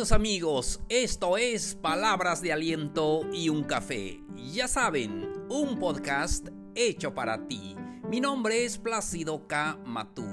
Amigos, esto es Palabras de Aliento y un Café. Ya saben, un podcast hecho para ti. Mi nombre es Plácido K. Matú.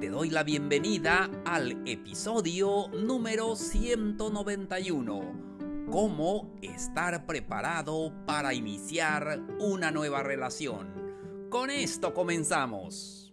Te doy la bienvenida al episodio número 191. Cómo estar preparado para iniciar una nueva relación. Con esto comenzamos.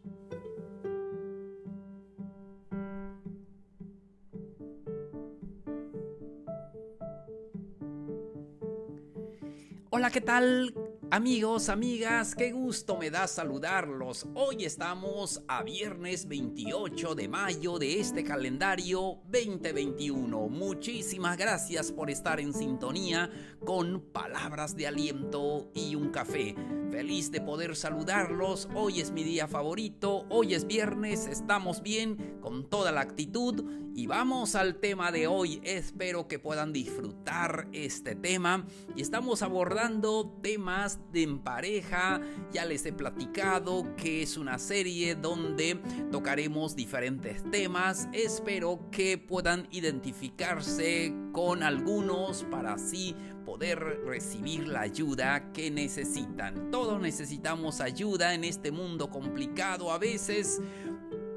Hola, ¿qué tal? Amigos, amigas, qué gusto me da saludarlos. Hoy estamos a viernes 28 de mayo de este calendario 2021. Muchísimas gracias por estar en sintonía con palabras de aliento y un café. Feliz de poder saludarlos. Hoy es mi día favorito. Hoy es viernes. Estamos bien con toda la actitud. Y vamos al tema de hoy. Espero que puedan disfrutar este tema. Y estamos abordando temas de en pareja. Ya les he platicado que es una serie donde tocaremos diferentes temas. Espero que puedan identificarse con algunos para así poder recibir la ayuda que necesitan. Todos necesitamos ayuda en este mundo complicado a veces.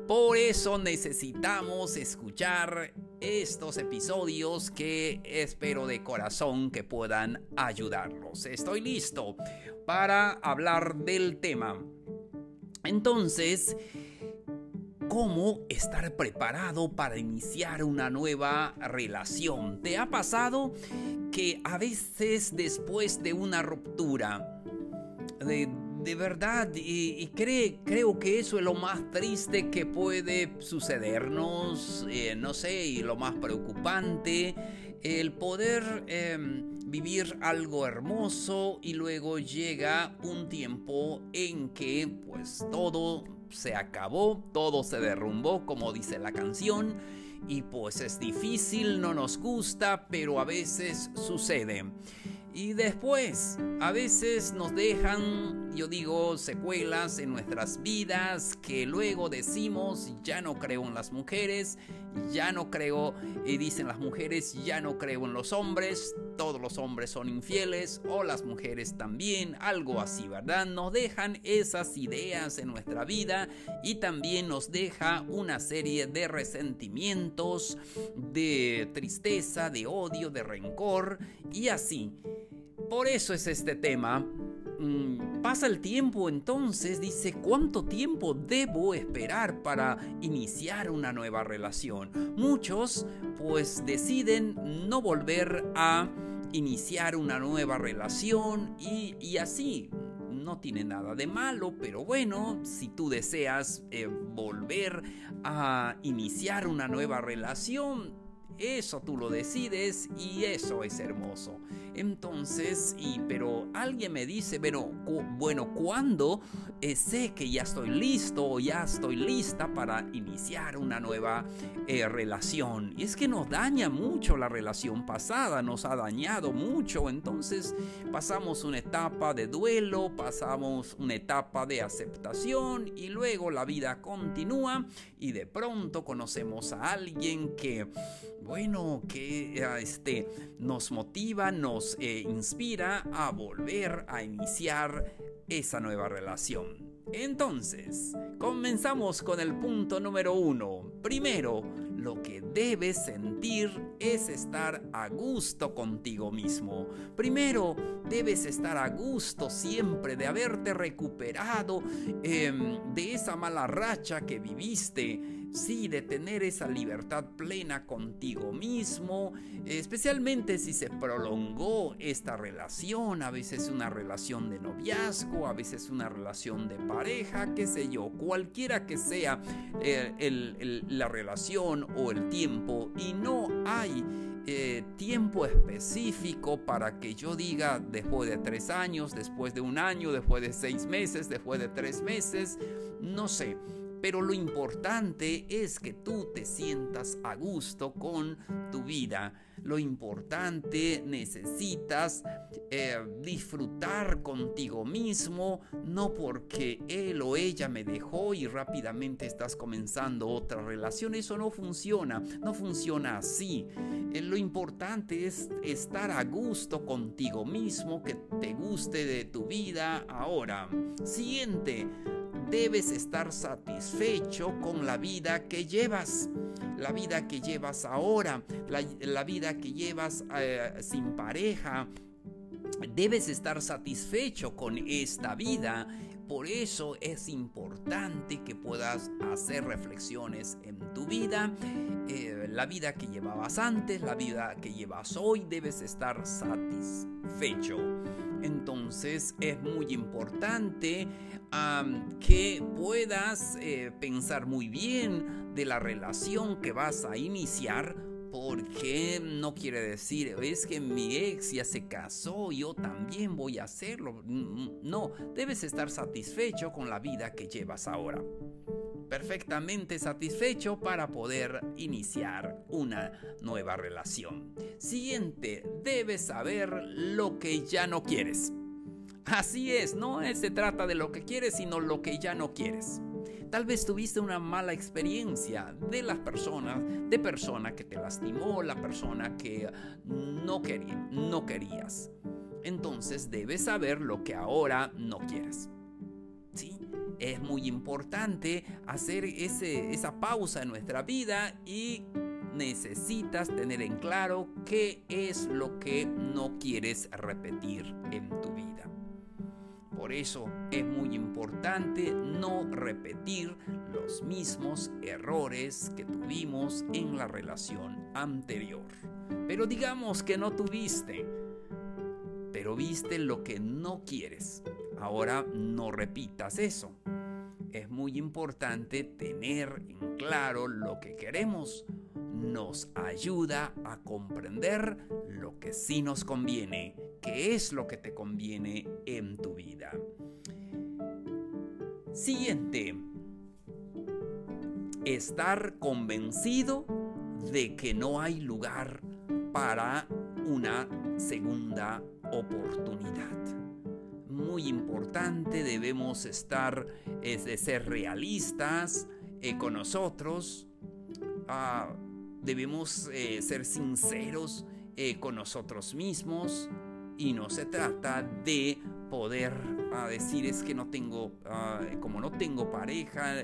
Por eso necesitamos escuchar estos episodios que espero de corazón que puedan ayudarlos. Estoy listo para hablar del tema. Entonces, cómo estar preparado para iniciar una nueva relación. ¿Te ha pasado que a veces después de una ruptura, de, verdad, y, creo que eso es lo más triste que puede sucedernos, eh, no sé, y lo más preocupante, el poder em, vivir algo hermoso y luego llega un tiempo en que pues todo se acabó, todo se derrumbó, como dice la canción, y pues es difícil, no nos gusta, pero a veces sucede. Y después, a veces nos dejan, yo digo, secuelas en nuestras vidas que luego decimos, ya no creo en las mujeres, ya no creo, y dicen las mujeres, ya no creo en los hombres, todos los hombres son infieles, o las mujeres también, algo así, ¿verdad? Nos dejan esas ideas en nuestra vida y también nos deja una serie de resentimientos, de tristeza, de odio, de rencor, y así. Por eso es este tema. Mm, pasa el tiempo entonces, dice, ¿cuánto tiempo debo esperar para iniciar una nueva relación? Muchos pues deciden no volver a iniciar una nueva relación y, así. No tiene nada de malo, pero bueno, si tú deseas eh, volver a iniciar una nueva relación, eso tú lo decides y eso es hermoso. Entonces, y pero alguien me dice, pero bueno, ¿cuándo eh, sé que ya estoy listo o ya estoy lista para iniciar una nueva eh, relación? Y es que nos daña mucho la relación pasada, nos ha dañado mucho. Entonces pasamos una etapa de duelo, pasamos una etapa de aceptación y luego la vida continúa y de pronto conocemos a alguien que, bueno, que eh, este, nos motiva, nos eh, inspira a volver a iniciar esa nueva relación. Entonces, comenzamos con el punto número uno. Primero, lo que debes sentir es estar a gusto contigo mismo. Primero, debes estar a gusto siempre de haberte recuperado em, de esa mala racha que viviste sí, de tener esa libertad plena contigo mismo, especialmente si se prolongó esta relación, a veces una relación de noviazgo, a veces una relación de pareja, qué sé yo, cualquiera que sea eh, la relación o el tiempo, y no hay eh, tiempo específico para que yo diga después de tres años, después de un año, después de seis meses, después de tres meses, no sé Pero lo importante es que tú te sientas a gusto con tu vida. Lo importante necesitas eh, disfrutar contigo mismo, no porque él o ella me dejó y rápidamente estás comenzando otra relación. Eso no funciona, no funciona así. Eh, lo importante es estar a gusto contigo mismo, que te guste de tu vida ahora. Siguiente debes estar satisfecho con la vida que llevas, la vida que llevas ahora, la, vida que llevas eh, sin pareja. Debes estar satisfecho con esta vida. Por eso es importante que puedas hacer reflexiones en tu vida. Eh, la vida que llevabas antes, la vida que llevas hoy, debes estar satisfecho. Entonces es muy importante que puedas eh, pensar muy bien de la relación que vas a iniciar porque no quiere decir, es que mi ex ya se casó, yo también voy a hacerlo. No, debes estar satisfecho con la vida que llevas ahora perfectamente satisfecho para poder iniciar una nueva relación. Siguiente, debes saber lo que ya no quieres. Así es, no se trata de lo que quieres, sino lo que ya no quieres. Tal vez tuviste una mala experiencia de las personas, de persona que te lastimó, la persona que no, no querías. Entonces debes saber lo que ahora no quieres. ¿Sí? Es muy importante hacer esa pausa en nuestra vida y necesitas tener en claro qué es lo que no quieres repetir en tu vida. Por eso es muy importante no repetir los mismos errores que tuvimos en la relación anterior. Pero digamos que no tuviste, pero viste lo que no quieres. Ahora no repitas eso. Es muy importante tener en claro lo que queremos. Nos ayuda a comprender lo que sí nos conviene, qué es lo que te conviene en tu vida. Siguiente. Estar convencido de que no hay lugar para una segunda oportunidad muy importante, debemos estar, es de ser realistas eh, con nosotros, ah, debemos eh, ser sinceros eh, con nosotros mismos y no se trata de poder ah, decir es que no tengo, ah, como no tengo pareja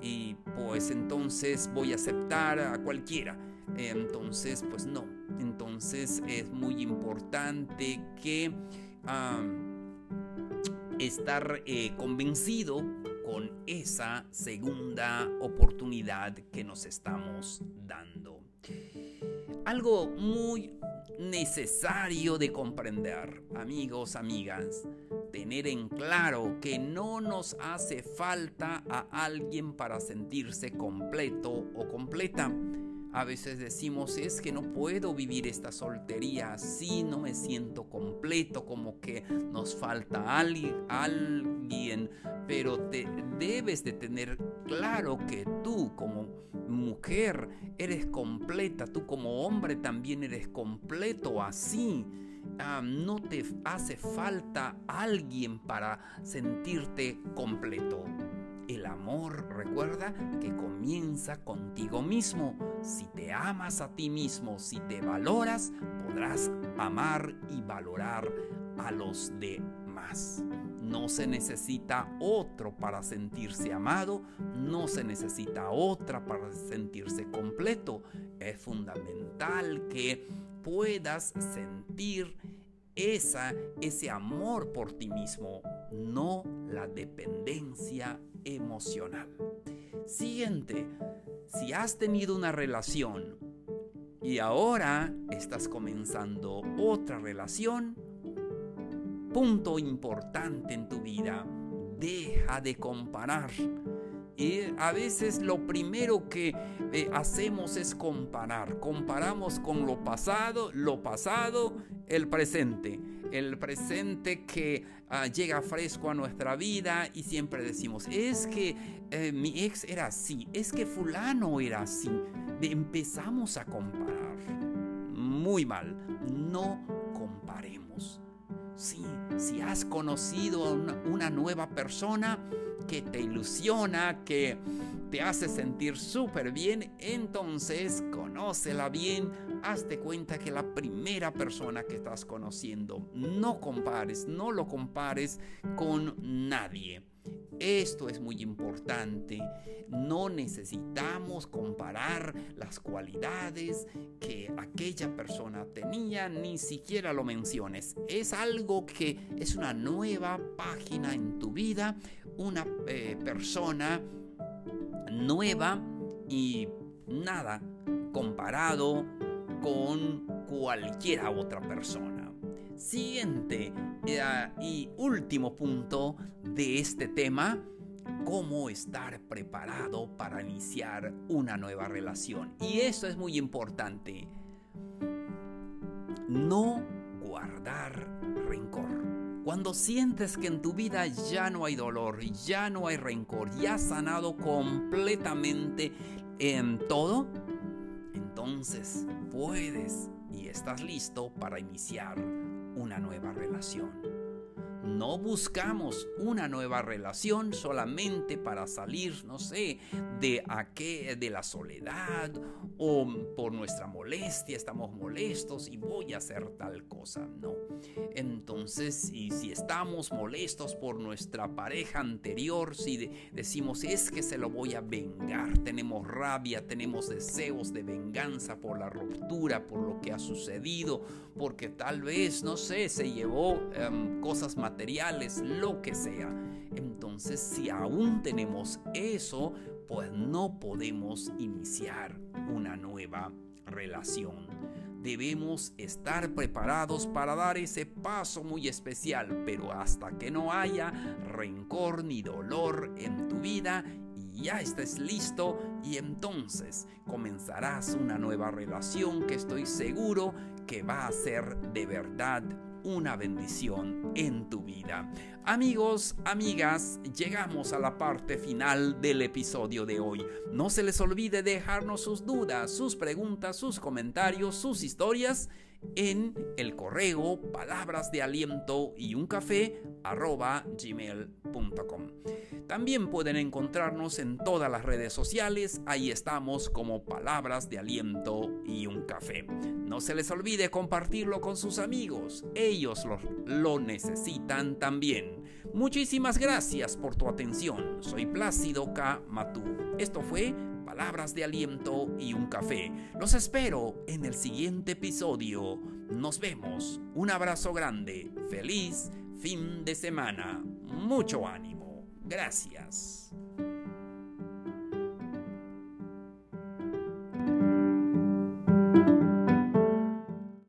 y pues entonces voy a aceptar a cualquiera. entonces, pues no. Entonces es muy importante que estar eh, convencido con esa segunda oportunidad que nos estamos dando. Algo muy necesario de comprender, amigos, amigas, tener en claro que no nos hace falta a alguien para sentirse completo o completa a veces decimos, es que no puedo vivir esta soltería así, no me siento completo, como que nos falta alguien, pero te debes de tener claro que tú como mujer eres completa, tú como hombre también eres completo así. Ah, no te hace falta alguien para sentirte completo. El amor, recuerda, que comienza contigo mismo. Si te amas a ti mismo, si te valoras, podrás amar y valorar a los demás. No se necesita otro para sentirse amado, no se necesita otra para sentirse completo. Es fundamental que puedas sentir esa, ese amor por ti mismo, no la dependencia emocional. Siguiente, si has tenido una relación y ahora estás comenzando otra relación, punto importante en tu vida, deja de comparar. Y a veces lo primero que eh, hacemos es comparar. Comparamos con lo pasado, lo pasado, el presente. El presente que ah, llega fresco a nuestra vida y siempre decimos, es que eh, mi ex era así, es que fulano era así. empezamos a comparar. Muy mal, no comparemos. Sí, si has conocido a una nueva persona que te ilusiona, que te hace sentir súper bien, entonces conócela bien, hazte cuenta que la primera persona que estás conociendo, no compares, no lo compares con nadie. Esto es muy importante. No necesitamos comparar las cualidades que aquella persona tenía, ni siquiera lo menciones. Es algo que es una nueva página en tu vida, una eh, persona nueva y nada comparado con cualquiera otra persona. Siguiente eh, y último punto de este tema, cómo estar preparado para iniciar una nueva relación. Y eso es muy importante. No guardar rencor. Cuando sientes que en tu vida ya no hay dolor, ya no hay rencor, ya has sanado completamente en todo, entonces puedes y estás listo para iniciar una nueva relación. No buscamos una nueva relación solamente para salir, no sé, de, qué de la soledad o por nuestra molestia, estamos molestos y voy a hacer tal cosa. No. Entonces, y si estamos molestos por nuestra pareja anterior, si decimos es que se lo voy a vengar, tenemos rabia, tenemos deseos de venganza por la ruptura, por lo que ha sucedido, porque tal vez, no sé, se llevó em, cosas materiales materiales, lo que sea. Entonces, si aún tenemos eso, pues no podemos iniciar una nueva relación. Debemos estar preparados para dar ese paso muy especial, pero hasta que no haya rencor ni dolor en tu vida ya estés listo y entonces comenzarás una nueva relación que estoy seguro que va a ser de verdad una bendición en tu vida. Amigos, amigas, llegamos a la parte final del episodio de hoy. No se les olvide dejarnos sus dudas, sus preguntas, sus comentarios, sus historias en el correo palabras de aliento y un café arroba gmail.com. También pueden encontrarnos en todas las redes sociales, ahí estamos como palabras de aliento y un café. No se les olvide compartirlo con sus amigos, ellos lo, necesitan también. Muchísimas gracias por tu atención, soy Plácido K. Matú. Esto fue palabras de aliento y un café. Los espero en el siguiente episodio. Nos vemos. Un abrazo grande. Feliz fin de semana. Mucho ánimo. Gracias.